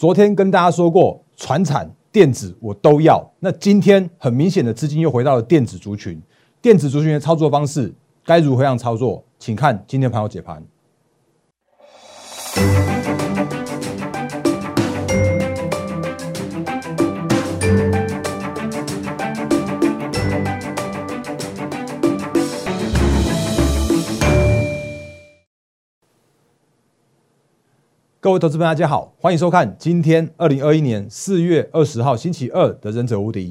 昨天跟大家说过，船产、电子我都要。那今天很明显的资金又回到了电子族群，电子族群的操作方式该如何样操作？请看今天盘后解盘。各位投资朋友，大家好，欢迎收看今天二零二一年四月二十号星期二的《忍者无敌》，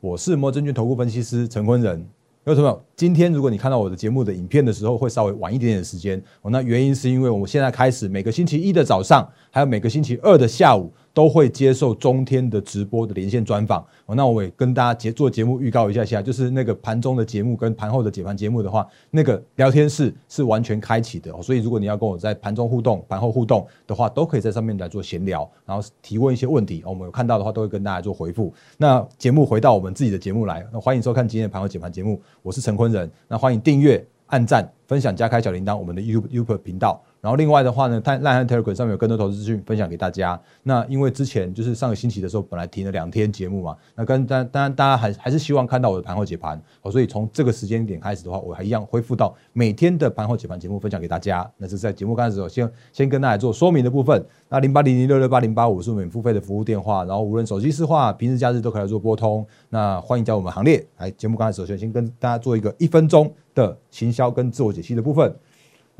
我是摩证券投顾分析师陈坤仁。各位朋友，今天如果你看到我的节目的影片的时候，会稍微晚一点点时间哦。那原因是因为我们现在开始每个星期一的早上，还有每个星期二的下午。都会接受中天的直播的连线专访哦。那我也跟大家节做节目预告一下下，就是那个盘中的节目跟盘后的解盘节目的话，那个聊天室是完全开启的。所以如果你要跟我在盘中互动、盘后互动的话，都可以在上面来做闲聊，然后提问一些问题。我们有看到的话，都会跟大家做回复。那节目回到我们自己的节目来，那欢迎收看今天的盘后解盘节目，我是陈坤仁。那欢迎订阅、按赞、分享、加开小铃铛，我们的 YouTube 频道。然后另外的话呢，烂汉 Telegram 上面有更多投资资讯分享给大家。那因为之前就是上个星期的时候，本来停了两天节目嘛，那跟当当然大家还还是希望看到我的盘后解盘哦，所以从这个时间点开始的话，我还一样恢复到每天的盘后解盘节目分享给大家。那是在节目开始的时候，先先跟大家做说明的部分。那零八零零六六八零八五是免付费的服务电话，然后无论手机市话，平时假日都可以来做拨通。那欢迎加入我们行列。来，节目刚开始首先先跟大家做一个一分钟的行销跟自我解析的部分。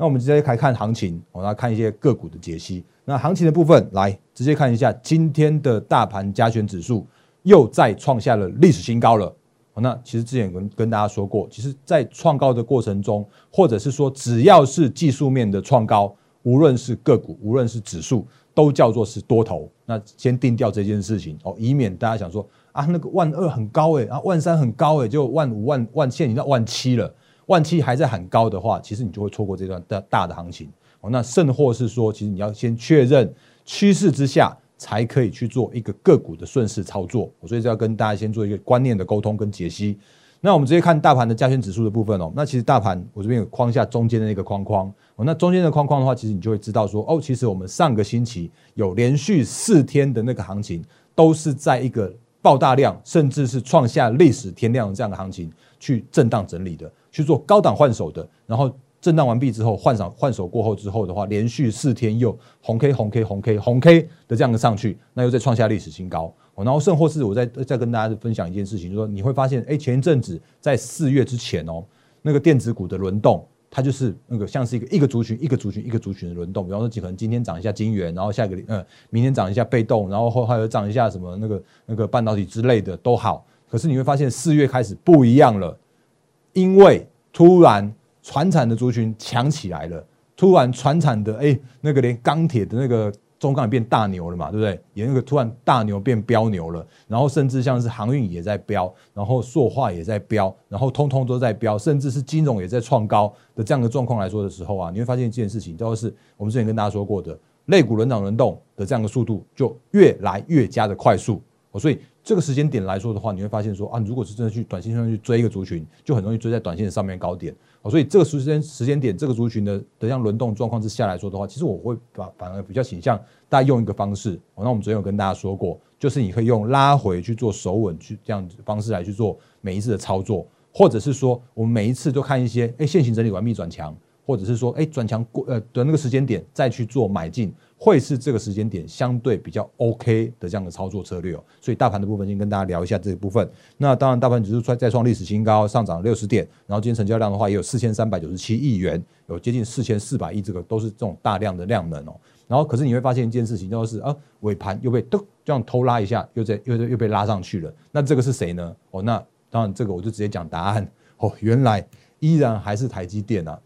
那我们直接来看行情，我来看一些个股的解析。那行情的部分，来直接看一下今天的大盘加权指数又再创下了历史新高了。那其实之前跟跟大家说过，其实，在创高的过程中，或者是说只要是技术面的创高，无论是个股，无论是指数，都叫做是多头。那先定掉这件事情哦，以免大家想说啊，那个万二很高诶，啊万三很高诶，就万五万万线已经到万七了。万七还在很高的话，其实你就会错过这段大大的行情哦。那甚或是说，其实你要先确认趋势之下，才可以去做一个个股的顺势操作。所以就要跟大家先做一个观念的沟通跟解析。那我们直接看大盘的加权指数的部分哦。那其实大盘我这边有框下中间的那个框框哦。那中间的框框的话，其实你就会知道说哦，其实我们上个星期有连续四天的那个行情，都是在一个爆大量，甚至是创下历史天量这样的行情去震荡整理的。去做高档换手的，然后震荡完毕之后换上换手过后之后的话，连续四天又红 K 红 K 红 K 红 K 的这样的上去，那又再创下历史新高。然后甚或是我再再跟大家分享一件事情，就是说你会发现，哎，前一阵子在四月之前哦，那个电子股的轮动，它就是那个像是一个一个族群一个族群一个族群的轮动。比方说，可能今天涨一下金元，然后下一个呃明天涨一下被动，然后后还有涨一下什么那个那个半导体之类的都好。可是你会发现四月开始不一样了。因为突然船产的族群强起来了，突然船产的哎，那个连钢铁的那个中钢也变大牛了嘛，对不对？也那个突然大牛变标牛了，然后甚至像是航运也在飙，然后塑化也在飙，然后通通都在飙，甚至是金融也在创高的这样的状况来说的时候啊，你会发现这件事情都是我们之前跟大家说过的，类股轮涨轮动的这样的速度就越来越加的快速，哦所以。这个时间点来说的话，你会发现说啊，如果是真的去短线上去追一个族群，就很容易追在短线上面高点哦。所以这个时间时间点，这个族群的的这样轮动状况之下来说的话，其实我会把反而比较倾向大家用一个方式哦。那我们昨天有跟大家说过，就是你可以用拉回去做手稳去这样子方式来去做每一次的操作，或者是说我们每一次都看一些哎现行整理完毕转强，或者是说哎转强过呃的那个时间点再去做买进。会是这个时间点相对比较 OK 的这样的操作策略哦，所以大盘的部分先跟大家聊一下这一部分。那当然，大盘指数再再创历史新高，上涨六十点，然后今天成交量的话也有四千三百九十七亿元，有接近四千四百亿，这个都是这种大量的量能哦。然后可是你会发现一件事情，就是啊尾盘又被都这样偷拉一下，又在又又被拉上去了。那这个是谁呢？哦，那当然这个我就直接讲答案哦，原来依然还是台积电啊，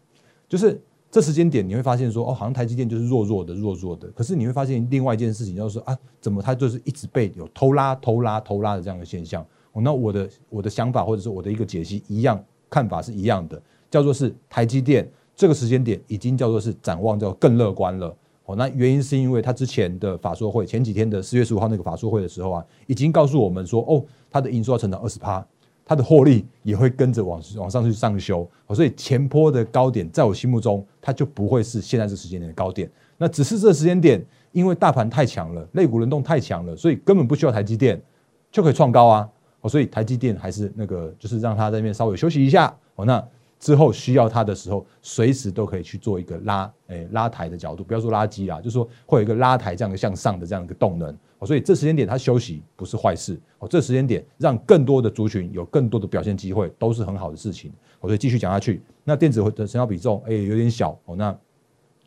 就是。这时间点你会发现说哦，好像台积电就是弱弱的、弱弱的。可是你会发现另外一件事情，就是啊，怎么它就是一直被有偷拉、偷拉、偷拉的这样的现象？哦，那我的我的想法或者是我的一个解析一样，看法是一样的，叫做是台积电这个时间点已经叫做是展望叫更乐观了。哦，那原因是因为它之前的法说会，前几天的四月十五号那个法说会的时候啊，已经告诉我们说哦，它的营收要成长二十趴。它的获利也会跟着往往上去上修，所以前坡的高点在我心目中，它就不会是现在这时间点的高点。那只是这时间点因为大盘太强了，肋骨轮动太强了，所以根本不需要台积电就可以创高啊。所以台积电还是那个，就是让它在那边稍微休息一下。哦，那之后需要它的时候，随时都可以去做一个拉，哎，拉抬的角度，不要说拉机啦，就是说会有一个拉抬这样的向上的这样一个动能。哦，所以这时间点它休息不是坏事。哦，这时间点让更多的族群有更多的表现机会，都是很好的事情。我所以继续讲下去。那电子的成交比重，哎，有点小。哦，那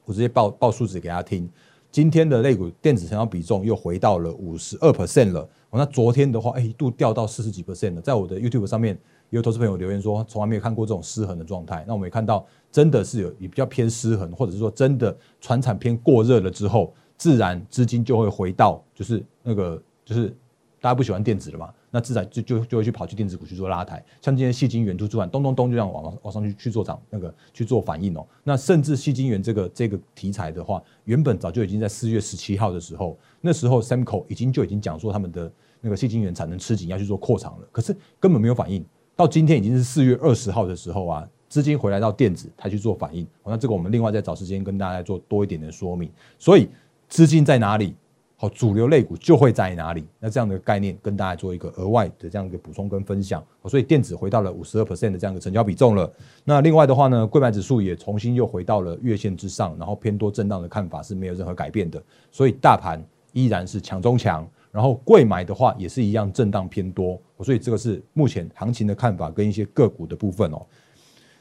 我直接报报数字给大家听。今天的类股电子成交比重又回到了五十二 percent 了。哦，那昨天的话，哎，一度掉到四十几 percent 了。在我的 YouTube 上面，有投资朋友留言说，从来没有看过这种失衡的状态。那我们也看到，真的是有也比较偏失衡，或者是说真的船产偏过热了之后，自然资金就会回到，就是那个就是大家不喜欢电子了嘛。那自然就就就会去跑去电子股去做拉抬，像今天细晶圆突出来，咚咚咚就这样往往上去去做涨那个去做反应哦。那甚至细晶圆这个这个题材的话，原本早就已经在四月十七号的时候，那时候 Semco 已经就已经讲说他们的那个细晶圆产能吃紧要去做扩厂了，可是根本没有反应。到今天已经是四月二十号的时候啊，资金回来到电子才去做反应。那这个我们另外再找时间跟大家做多一点的说明。所以资金在哪里？好，主流类股就会在哪里？那这样的概念跟大家做一个额外的这样一个补充跟分享。所以电子回到了五十二 percent 的这样一个成交比重了。那另外的话呢，贵买指数也重新又回到了月线之上，然后偏多震荡的看法是没有任何改变的。所以大盘依然是强中强，然后贵买的话也是一样震荡偏多。所以这个是目前行情的看法跟一些个股的部分哦。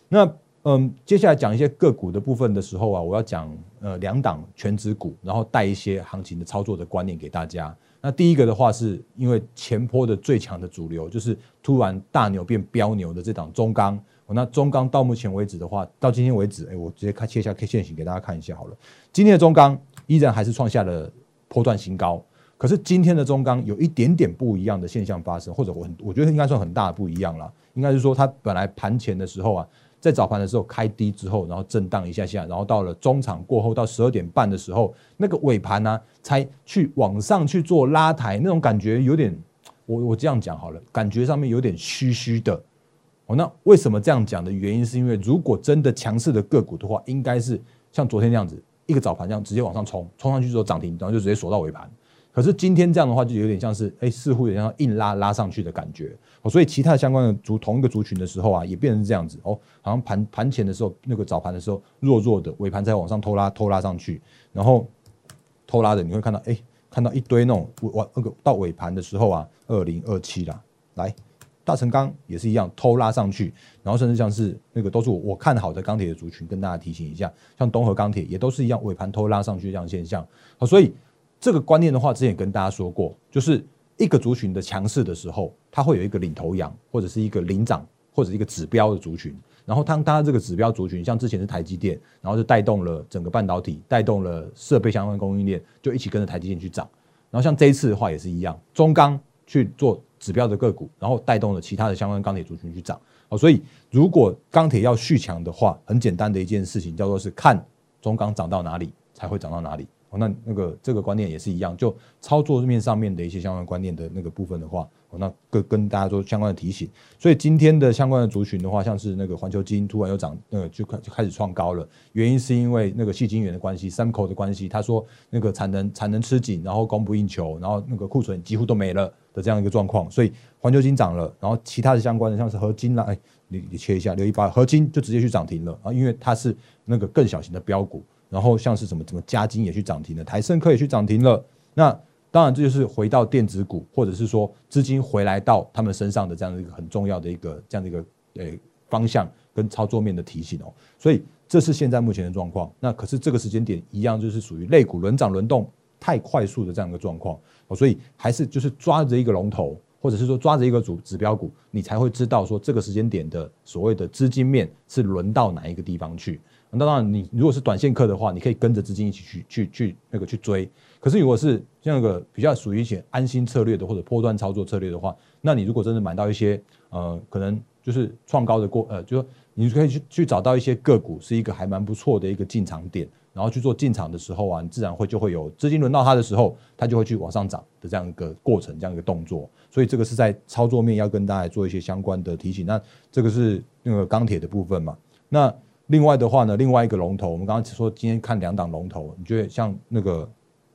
那。嗯，接下来讲一些个股的部分的时候啊，我要讲呃两档全指股，然后带一些行情的操作的观念给大家。那第一个的话，是因为前坡的最强的主流就是突然大牛变标牛的这档中钢。那中钢到目前为止的话，到今天为止，哎，我直接看切一下 K 线型给大家看一下好了。今天的中钢依然还是创下了波段新高，可是今天的中钢有一点点不一样的现象发生，或者我很我觉得应该算很大的不一样了。应该是说它本来盘前的时候啊。在早盘的时候开低之后，然后震荡一下下，然后到了中场过后到十二点半的时候，那个尾盘呢才去往上去做拉抬，那种感觉有点，我我这样讲好了，感觉上面有点虚虚的。哦，那为什么这样讲的原因是因为如果真的强势的个股的话，应该是像昨天那样子，一个早盘这样直接往上冲，冲上去之后涨停，然后就直接锁到尾盘。可是今天这样的话，就有点像是，哎，似乎有点像硬拉拉上去的感觉。哦，所以其他相关的族同一个族群的时候啊，也变成这样子。哦，好像盘盘前的时候，那个早盘的时候弱弱的，尾盘再往上偷拉偷拉上去，然后偷拉的你会看到，哎，看到一堆那种尾那个到尾盘的时候啊，二零二七啦，来大成钢也是一样偷拉上去，然后甚至像是那个都是我我看好的钢铁的族群，跟大家提醒一下，像东河钢铁也都是一样尾盘偷拉上去这样现象。好，所以。这个观念的话，之前跟大家说过，就是一个族群的强势的时候，它会有一个领头羊，或者是一个领涨，或者一个指标的族群。然后当它这个指标族群，像之前是台积电，然后就带动了整个半导体，带动了设备相关供应链，就一起跟着台积电去涨。然后像这一次的话也是一样，中钢去做指标的个股，然后带动了其他的相关钢铁族群去涨。哦，所以如果钢铁要续强的话，很简单的一件事情叫做是看中钢涨到哪里才会涨到哪里。哦，那那个这个观念也是一样，就操作面上面的一些相关观念的那个部分的话，哦，那跟跟大家做相关的提醒。所以今天的相关的族群的话，像是那个环球基金突然又涨，呃就开就开始创高了。原因是因为那个细晶圆的关系，三口的关系。他说那个产能产能吃紧，然后供不应求，然后那个库存几乎都没了的这样一个状况。所以环球金涨了，然后其他的相关的像是合金啦，哎，你你切一下，留一把合金就直接去涨停了啊，因为它是那个更小型的标股。然后像是什么什么嘉金也去涨停了，台盛科也去涨停了。那当然这就是回到电子股，或者是说资金回来到他们身上的这样的一个很重要的一个这样的一个呃方向跟操作面的提醒哦。所以这是现在目前的状况。那可是这个时间点一样，就是属于类股轮涨轮动太快速的这样一个状况哦。所以还是就是抓着一个龙头，或者是说抓着一个主指标股，你才会知道说这个时间点的所谓的资金面是轮到哪一个地方去。那当然，你如果是短线客的话，你可以跟着资金一起去去去那个去追。可是如果是像那个比较属于一些安心策略的或者波段操作策略的话，那你如果真的买到一些呃可能就是创高的过呃，就说你可以去去找到一些个股是一个还蛮不错的一个进场点，然后去做进场的时候啊，你自然会就会有资金轮到它的时候，它就会去往上涨的这样一个过程，这样一个动作。所以这个是在操作面要跟大家做一些相关的提醒。那这个是那个钢铁的部分嘛？那另外的话呢，另外一个龙头，我们刚刚说今天看两档龙头，你觉得像那个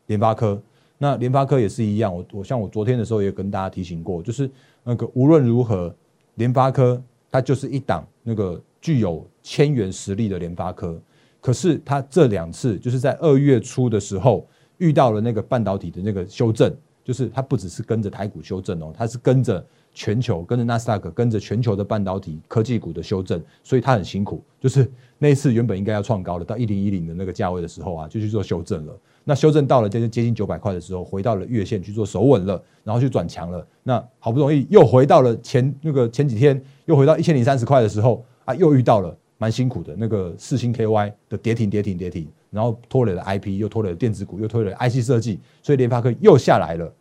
联发科。那联发科也是一样，我我像我昨天的时候也跟大家提醒过，就是那个无论如何，联发科它就是一档那个具有千元实力的联发科。可是它这两次就是在二月初的时候遇到了那个半导体的那个修正，就是它不只是跟着台股修正哦，它是跟着。全球跟着纳斯达克，跟着全球的半导体科技股的修正，所以它很辛苦。就是那一次原本应该要创高的，到一零一零的那个价位的时候啊，就去做修正了。那修正到了接近接近九百块的时候，回到了月线去做守稳了，然后去转强了。那好不容易又回到了前那个前几天又回到一千零三十块的时候啊，又遇到了蛮辛苦的那个四星 KY 的跌停跌停跌停，然后拖累了 IP，又拖累了电子股，又拖累了 IC 设计，所以联发科又下来了。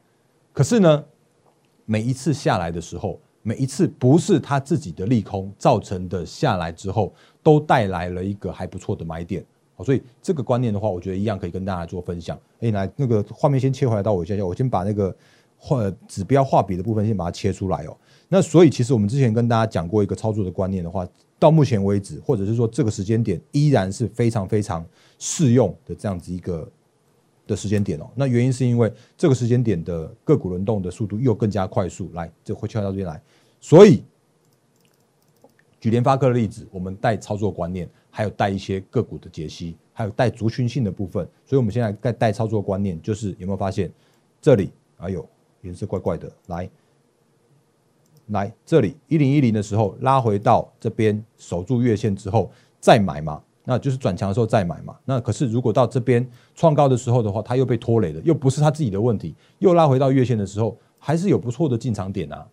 可是呢？每一次下来的时候，每一次不是他自己的利空造成的下来之后，都带来了一个还不错的买点。好，所以这个观念的话，我觉得一样可以跟大家做分享。哎，来那个画面先切回来到我下下，我先把那个画指标画笔的部分先把它切出来哦。那所以其实我们之前跟大家讲过一个操作的观念的话，到目前为止，或者是说这个时间点依然是非常非常适用的这样子一个。的时间点哦，那原因是因为这个时间点的个股轮动的速度又更加快速。来，这会跳到这边来，所以举联发科的例子，我们带操作观念，还有带一些个股的解析，还有带族群性的部分。所以我们现在带带操作观念，就是有没有发现这里？哎呦，颜色怪怪的。来，来这里一零一零的时候拉回到这边守住月线之后再买嘛。那就是转强的时候再买嘛。那可是如果到这边创高的时候的话，它又被拖累了，又不是他自己的问题，又拉回到月线的时候，还是有不错的进场点啊，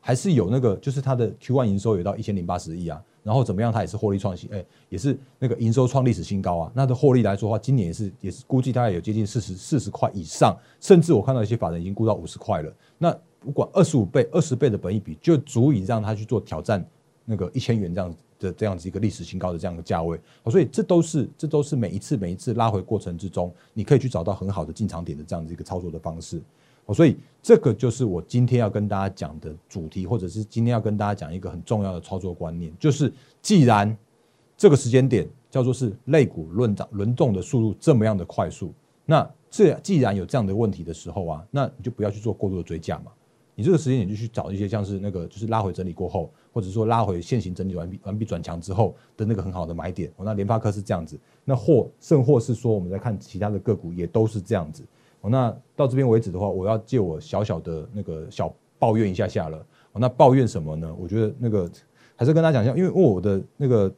还是有那个就是它的 Q1 营收有到一千零八十亿啊，然后怎么样，它也是获利创新，哎，也是那个营收创历史新高啊。那的获利来说的话，今年也是也是估计大概有接近四十四十块以上，甚至我看到一些法人已经估到五十块了。那不管二十五倍、二十倍的本益比，就足以让他去做挑战那个一千元这样子。的这样子一个历史新高的这样的价位，所以这都是这都是每一次每一次拉回过程之中，你可以去找到很好的进场点的这样子一个操作的方式。所以这个就是我今天要跟大家讲的主题，或者是今天要跟大家讲一个很重要的操作观念，就是既然这个时间点叫做是类股轮涨轮动的速度这么样的快速，那这既然有这样的问题的时候啊，那你就不要去做过度的追加嘛。你这个时间点就去找一些像是那个就是拉回整理过后，或者说拉回现行整理完毕完毕转强之后的那个很好的买点。哦，那联发科是这样子，那或甚或是说我们在看其他的个股也都是这样子。哦，那到这边为止的话，我要借我小小的那个小抱怨一下下了。哦，那抱怨什么呢？我觉得那个还是跟大家讲一下，因为我的那个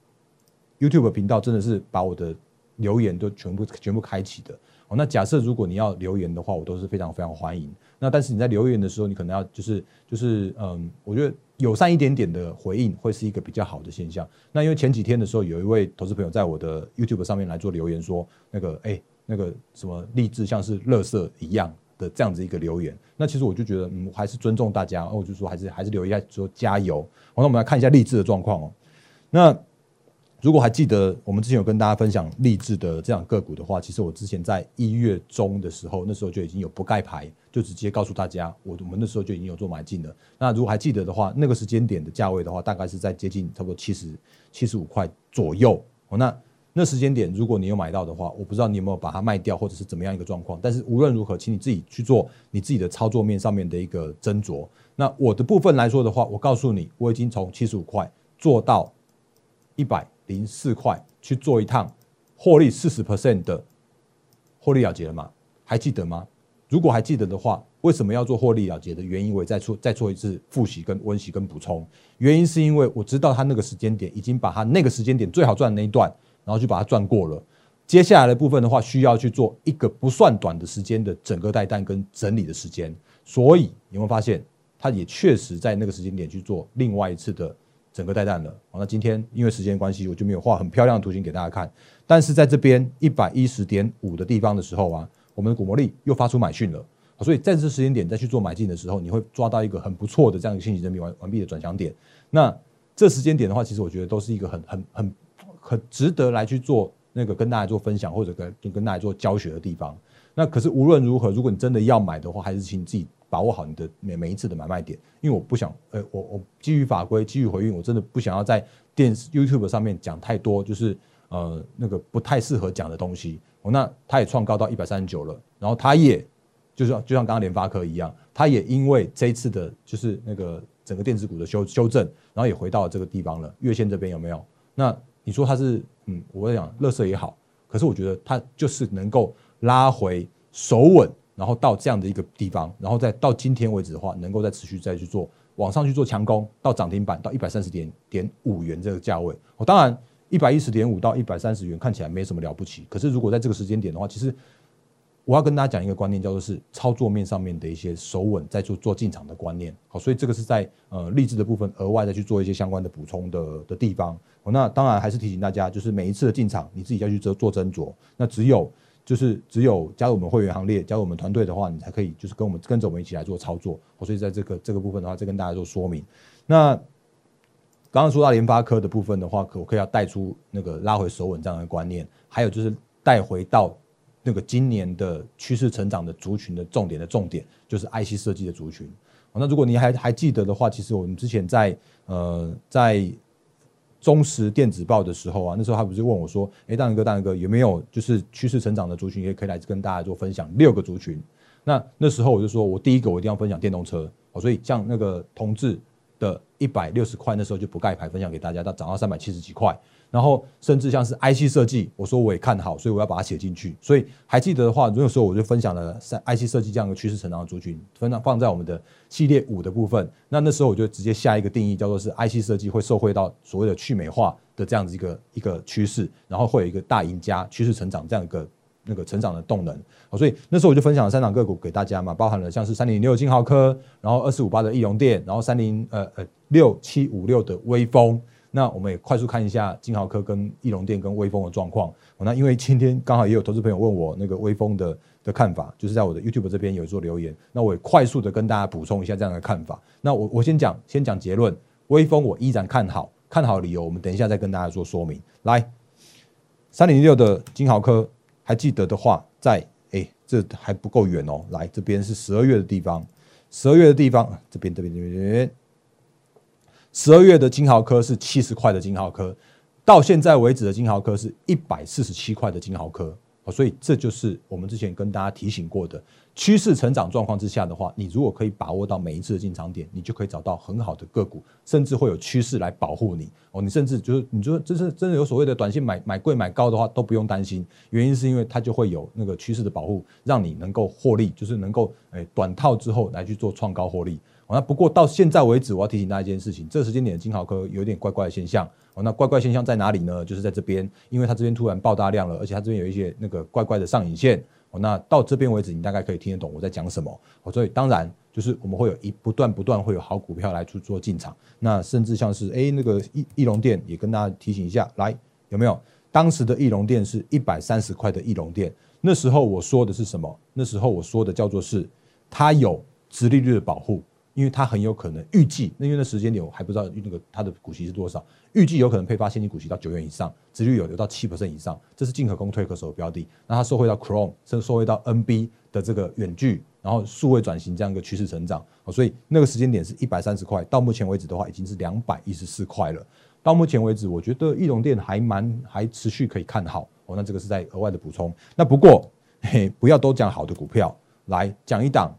YouTube 频道真的是把我的留言都全部全部开启的。哦，那假设如果你要留言的话，我都是非常非常欢迎。那但是你在留言的时候，你可能要就是就是嗯，我觉得友善一点点的回应会是一个比较好的现象。那因为前几天的时候，有一位投资朋友在我的 YouTube 上面来做留言，说那个哎那个什么励志像是乐色一样的这样子一个留言。那其实我就觉得嗯，还是尊重大家，我就说还是还是留一下说加油。好，那我们来看一下励志的状况哦。那如果还记得我们之前有跟大家分享励志的这样个股的话，其实我之前在一月中的时候，那时候就已经有不盖牌，就直接告诉大家，我我们那时候就已经有做买进了。那如果还记得的话，那个时间点的价位的话，大概是在接近差不多七十七十五块左右。哦，那那时间点如果你有买到的话，我不知道你有没有把它卖掉，或者是怎么样一个状况。但是无论如何，请你自己去做你自己的操作面上面的一个斟酌。那我的部分来说的话，我告诉你，我已经从七十五块做到一百。零四块去做一趟获利四十 percent 的获利了结了吗？还记得吗？如果还记得的话，为什么要做获利了结的原因？我再做再做一次复习跟温习跟补充。原因是因为我知道他那个时间点已经把他那个时间点最好赚的那一段，然后就把它赚过了。接下来的部分的话，需要去做一个不算短的时间的整个带单跟整理的时间。所以你会发现，他也确实在那个时间点去做另外一次的。整个带弹了，好，那今天因为时间关系，我就没有画很漂亮的图形给大家看。但是在这边一百一十点五的地方的时候啊，我们的股魔力又发出买讯了，所以在这时间点再去做买进的时候，你会抓到一个很不错的这样一个信息证明完完毕的转向点。那这时间点的话，其实我觉得都是一个很很很很值得来去做那个跟大家做分享或者跟跟大家做教学的地方。那可是无论如何，如果你真的要买的话，还是请自己。把握好你的每每一次的买卖点，因为我不想，呃，我我基于法规，基于回应，我真的不想要在电视 YouTube 上面讲太多，就是呃那个不太适合讲的东西。哦，那它也创高到一百三十九了，然后它也就是就像刚刚联发科一样，它也因为这一次的就是那个整个电子股的修修正，然后也回到了这个地方了，月线这边有没有？那你说它是嗯，我讲乐色也好，可是我觉得它就是能够拉回守稳，然后到这样的一个地方，然后再到今天为止的话，能够再持续再去做往上去做强攻，到涨停板到一百三十点点五元这个价位，我当然。一百一十点五到一百三十元看起来没什么了不起，可是如果在这个时间点的话，其实我要跟大家讲一个观念，叫做是操作面上面的一些手稳，再做做进场的观念。好，所以这个是在呃励志的部分额外再去做一些相关的补充的的地方。那当然还是提醒大家，就是每一次的进场，你自己要去做做斟酌。那只有就是只有加入我们会员行列，加入我们团队的话，你才可以就是跟我们跟着我们一起来做操作。我所以在这个这个部分的话，再跟大家做说明。那刚刚说到联发科的部分的话，可不可以要带出那个拉回手稳这样的观念，还有就是带回到那个今年的趋势成长的族群的重点的重点，就是 IC 设计的族群。那如果你还还记得的话，其实我们之前在呃在中时电子报的时候啊，那时候他不是问我说：“哎，大仁哥，大仁哥有没有就是趋势成长的族群，也可以来跟大家做分享六个族群？”那那时候我就说我第一个我一定要分享电动车哦，所以像那个同志。的一百六十块，那时候就不盖牌分享给大家，到涨到三百七十几块，然后甚至像是 IC 设计，我说我也看好，所以我要把它写进去。所以还记得的话，那个时候我就分享了三 IC 设计这样的趋势成长的族群，分享放在我们的系列五的部分。那那时候我就直接下一个定义，叫做是 IC 设计会受惠到所谓的去美化的这样子一个一个趋势，然后会有一个大赢家趋势成长这样一个。那个成长的动能，所以那时候我就分享了三档个股给大家嘛，包含了像是三零六金豪科，然后二四五八的易容电，然后三零呃呃六七五六的微风。那我们也快速看一下金豪科跟易龙电跟微风的状况。那因为今天刚好也有投资朋友问我那个微风的的看法，就是在我的 YouTube 这边有做留言，那我也快速的跟大家补充一下这样的看法。那我我先讲先讲结论，微风我依然看好，看好理由我们等一下再跟大家做说明。来，三零六的金豪科。还记得的话，在哎，这还不够远哦。来，这边是十二月的地方，十二月的地方，这边这边这边，十二月的金豪科是七十块的金豪科，到现在为止的金豪科是一百四十七块的金豪科。所以这就是我们之前跟大家提醒过的趋势成长状况之下的话，你如果可以把握到每一次的进场点，你就可以找到很好的个股，甚至会有趋势来保护你哦。你甚至就是你说真是真的有所谓的短线买买贵买高的话都不用担心，原因是因为它就会有那个趋势的保护，让你能够获利，就是能够诶短套之后来去做创高获利。那不过到现在为止，我要提醒大家一件事情，这个时间点的金豪科有点怪怪的现象。哦那怪怪现象在哪里呢？就是在这边，因为它这边突然爆大量了，而且它这边有一些那个怪怪的上影线。哦，那到这边为止，你大概可以听得懂我在讲什么。哦，所以当然就是我们会有一不断不断会有好股票来去做进场。那甚至像是哎那个翼翼龙店也跟大家提醒一下，来有没有？当时的翼龙店是一百三十块的翼龙店，那时候我说的是什么？那时候我说的叫做是它有直利率的保护。因为它很有可能预计，那因为那时间点我还不知道那个它的股息是多少，预计有可能配发现金股息到九元以上，值率有有到七 percent 以上，这是进可攻退可守的标的。那它受惠到 Chrome，甚至受惠到 NB 的这个远距，然后数位转型这样一个趋势成长，所以那个时间点是一百三十块，到目前为止的话已经是两百一十四块了。到目前为止，我觉得易龙店还蛮还持续可以看好哦。那这个是在额外的补充。那不过嘿，不要都讲好的股票，来讲一档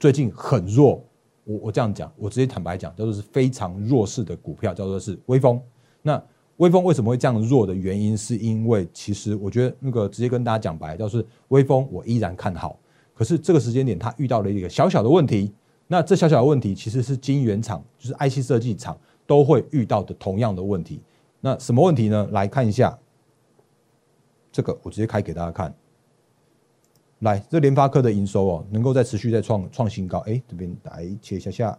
最近很弱。我我这样讲，我直接坦白讲，叫做是非常弱势的股票，叫做是微风。那微风为什么会这样弱的原因，是因为其实我觉得那个直接跟大家讲白，就是微风我依然看好，可是这个时间点它遇到了一个小小的问题。那这小小的问题其实是晶圆厂，就是 IC 设计厂都会遇到的同样的问题。那什么问题呢？来看一下，这个我直接开给大家看。来，这联发科的营收哦，能够在持续在创创新高。哎，这边来切一下下。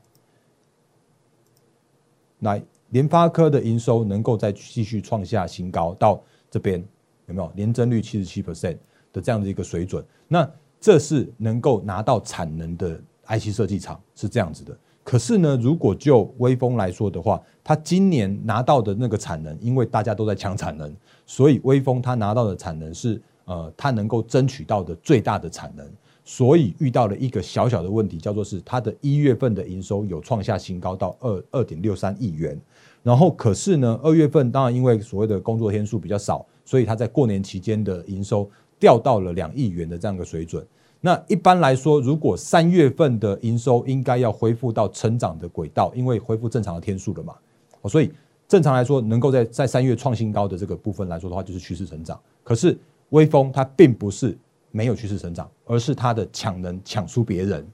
来，联发科的营收能够再继续创下新高，到这边有没有年增率七十七 percent 的这样的一个水准？那这是能够拿到产能的 IC 设计厂是这样子的。可是呢，如果就微风来说的话，它今年拿到的那个产能，因为大家都在抢产能，所以微风它拿到的产能是。呃，它能够争取到的最大的产能，所以遇到了一个小小的问题，叫做是它的一月份的营收有创下新高到二二点六三亿元，然后可是呢，二月份当然因为所谓的工作天数比较少，所以它在过年期间的营收掉到了两亿元的这样一个水准。那一般来说，如果三月份的营收应该要恢复到成长的轨道，因为恢复正常的天数了嘛，所以正常来说，能够在在三月创新高的这个部分来说的话，就是趋势成长。可是微风它并不是没有趋势成长，而是它的抢能抢输别人，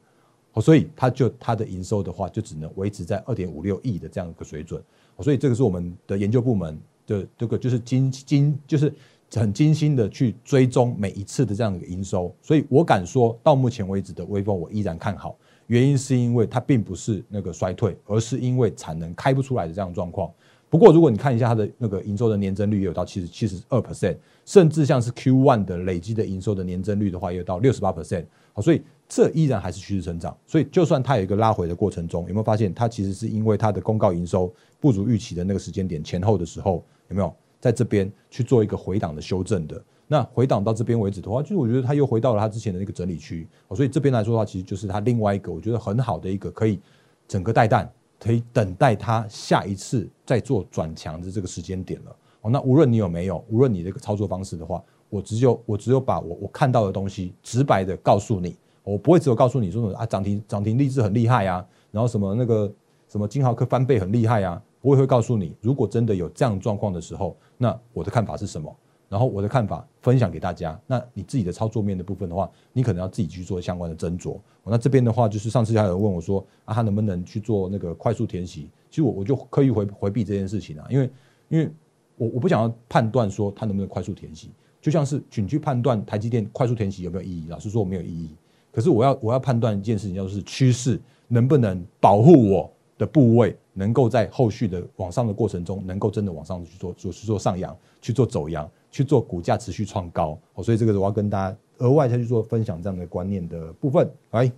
所以它就它的营收的话，就只能维持在二点五六亿的这样一个水准。所以这个是我们的研究部门的这个就是精精就是。很精心的去追踪每一次的这样的一个营收，所以我敢说到目前为止的微风我依然看好，原因是因为它并不是那个衰退，而是因为产能开不出来的这样状况。不过如果你看一下它的那个营收的年增率，也有到七十七十二 percent，甚至像是 Q one 的累积的营收的年增率的话，也有到六十八 percent。好，所以这依然还是趋势成长。所以就算它有一个拉回的过程中，有没有发现它其实是因为它的公告营收不如预期的那个时间点前后的时候，有没有？在这边去做一个回档的修正的，那回档到这边为止的话，就是我觉得它又回到了它之前的那个整理区，所以这边来说的话，其实就是它另外一个我觉得很好的一个可以整个带弹，可以等待它下一次再做转强的这个时间点了。哦，那无论你有没有，无论你这个操作方式的话，我只有我只有把我我看到的东西直白的告诉你，我不会只有告诉你说啊涨停涨停励志很厉害啊，然后什么那个什么金豪科翻倍很厉害啊。我也会告诉你，如果真的有这样状况的时候，那我的看法是什么？然后我的看法分享给大家。那你自己的操作面的部分的话，你可能要自己去做相关的斟酌。那这边的话，就是上次还有人问我说啊，他能不能去做那个快速填息？其实我我就刻意回回避这件事情啊，因为因为我我不想要判断说他能不能快速填息，就像是请去判断台积电快速填息有没有意义，老实说没有意义。可是我要我要判断一件事情，就是趋势能不能保护我。的部位能够在后续的往上的过程中，能够真的往上去做做去做上扬，去做走阳，去做股价持续创高。哦，所以这个我要跟大家额外再去做分享这样的观念的部分。哎，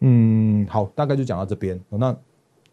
嗯，好，大概就讲到这边。那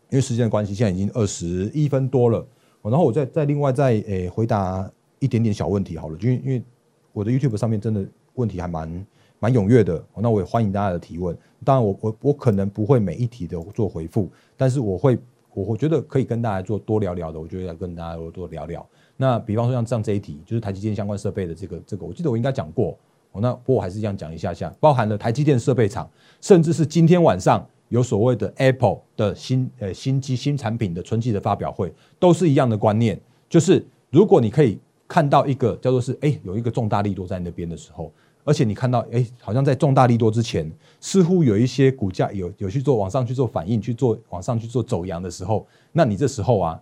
因为时间的关系，现在已经二十一分多了。然后我再再另外再诶回答一点点小问题好了，因为因为我的 YouTube 上面真的问题还蛮。蛮踊跃的，那我也欢迎大家的提问。当然，我我我可能不会每一题都做回复，但是我会，我我觉得可以跟大家做多聊聊的。我觉得要跟大家多聊聊。那比方说像像这一题，就是台积电相关设备的这个这个，我记得我应该讲过。那不过我还是这样讲一下下，包含了台积电设备厂，甚至是今天晚上有所谓的 Apple 的新呃新机新产品的春季的发表会，都是一样的观念，就是如果你可以看到一个叫做是哎有一个重大力度在那边的时候。而且你看到，哎，好像在重大利多之前，似乎有一些股价有有去做往上去做反应，去做往上去做走阳的时候，那你这时候啊，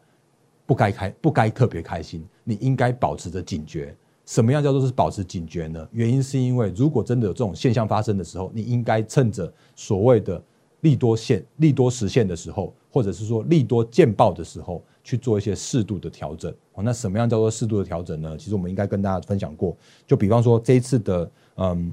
不该开，不该特别开心，你应该保持着警觉。什么样叫做是保持警觉呢？原因是因为如果真的有这种现象发生的时候，你应该趁着所谓的利多现利多实现的时候，或者是说利多见报的时候。去做一些适度的调整哦。那什么样叫做适度的调整呢？其实我们应该跟大家分享过。就比方说这一次的嗯，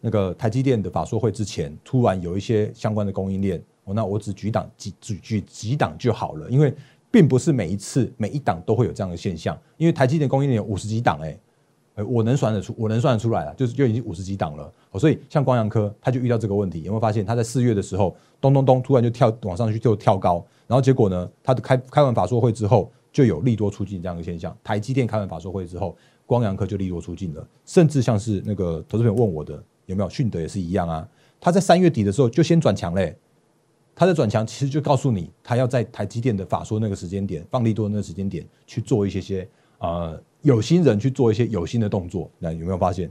那个台积电的法说会之前，突然有一些相关的供应链哦，那我只举档几举举几档就好了，因为并不是每一次每一档都会有这样的现象。因为台积电供应链有五十几档哎，我能算得出，我能算得出来了，就是就已经五十几档了。所以像光阳科，他就遇到这个问题，有没有发现他在四月的时候，咚咚咚，突然就跳往上去就跳高。然后结果呢？他的开开完法说会之后，就有利多出尽这样一个现象。台积电开完法说会之后，光阳科就利多出尽了。甚至像是那个投资朋友问我的，有没有迅德也是一样啊？他在三月底的时候就先转强嘞。他的转强其实就告诉你，他要在台积电的法说那个时间点放利多那个时间点去做一些些呃有心人去做一些有心的动作。那有没有发现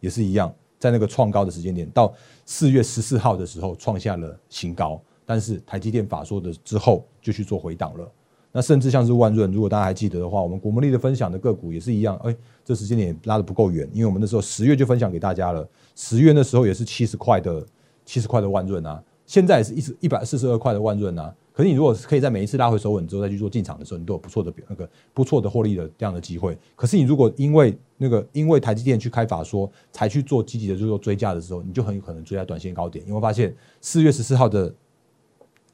也是一样，在那个创高的时间点，到四月十四号的时候创下了新高。但是台积电法说的之后就去做回档了，那甚至像是万润，如果大家还记得的话，我们国魔力的分享的个股也是一样，哎，这时间点拉的不够远，因为我们那时候十月就分享给大家了，十月那时候也是七十块的七十块的万润啊，现在是一一百四十二块的万润啊，可是你如果可以在每一次拉回手稳之后再去做进场的时候，你都有不错的那个不错的获利的这样的机会。可是你如果因为那个因为台积电去开法说才去做积极的去做追加的时候，你就很有可能追在短线高点，你会发现四月十四号的。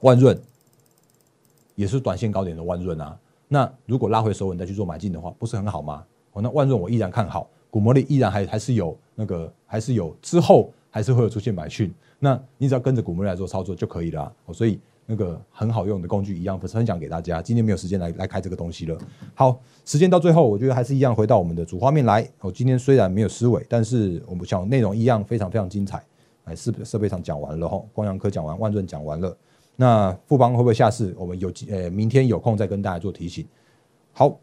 万润也是短线高点的万润啊，那如果拉回手稳再去做买进的话，不是很好吗？哦，那万润我依然看好，股魔力依然还还是有那个，还是有之后还是会有出现买讯，那你只要跟着股魔力来做操作就可以了。哦，所以那个很好用的工具一样分享给大家。今天没有时间来来开这个东西了。好，时间到最后，我觉得还是一样回到我们的主画面来。我今天虽然没有思维，但是我们讲内容一样非常非常精彩。哎，设设备上讲完了哈，光阳科讲完，万润讲完了。那富邦会不会下市？我们有呃明天有空再跟大家做提醒。好，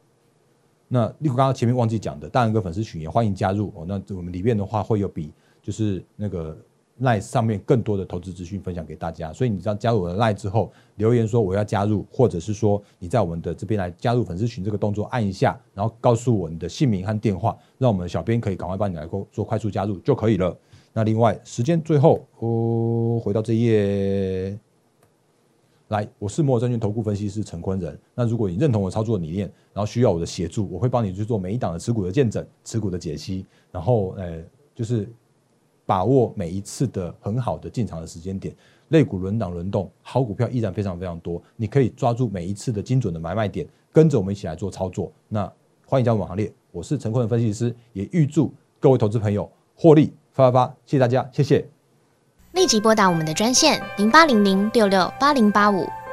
那例如刚刚前面忘记讲的，大人哥粉丝群也欢迎加入哦。那我们里面的话会有比就是那个。赖上面更多的投资资讯分享给大家，所以你只要加入我的 Line 之后，留言说我要加入，或者是说你在我们的这边来加入粉丝群这个动作按一下，然后告诉我你的姓名和电话，让我们的小编可以赶快帮你来做快速加入就可以了。那另外时间最后哦，回到这页来，我是摩尔证券投顾分析师陈坤仁。那如果你认同我操作理念，然后需要我的协助，我会帮你去做每一档的持股的见证、持股的解析，然后呃就是。把握每一次的很好的进场的时间点，类股轮档轮动，好股票依然非常非常多，你可以抓住每一次的精准的买卖点，跟着我们一起来做操作。那欢迎加入我行列，我是陈坤的分析师，也预祝各位投资朋友获利发发发，谢谢大家，谢谢。立即拨打我们的专线零八零零六六八零八五。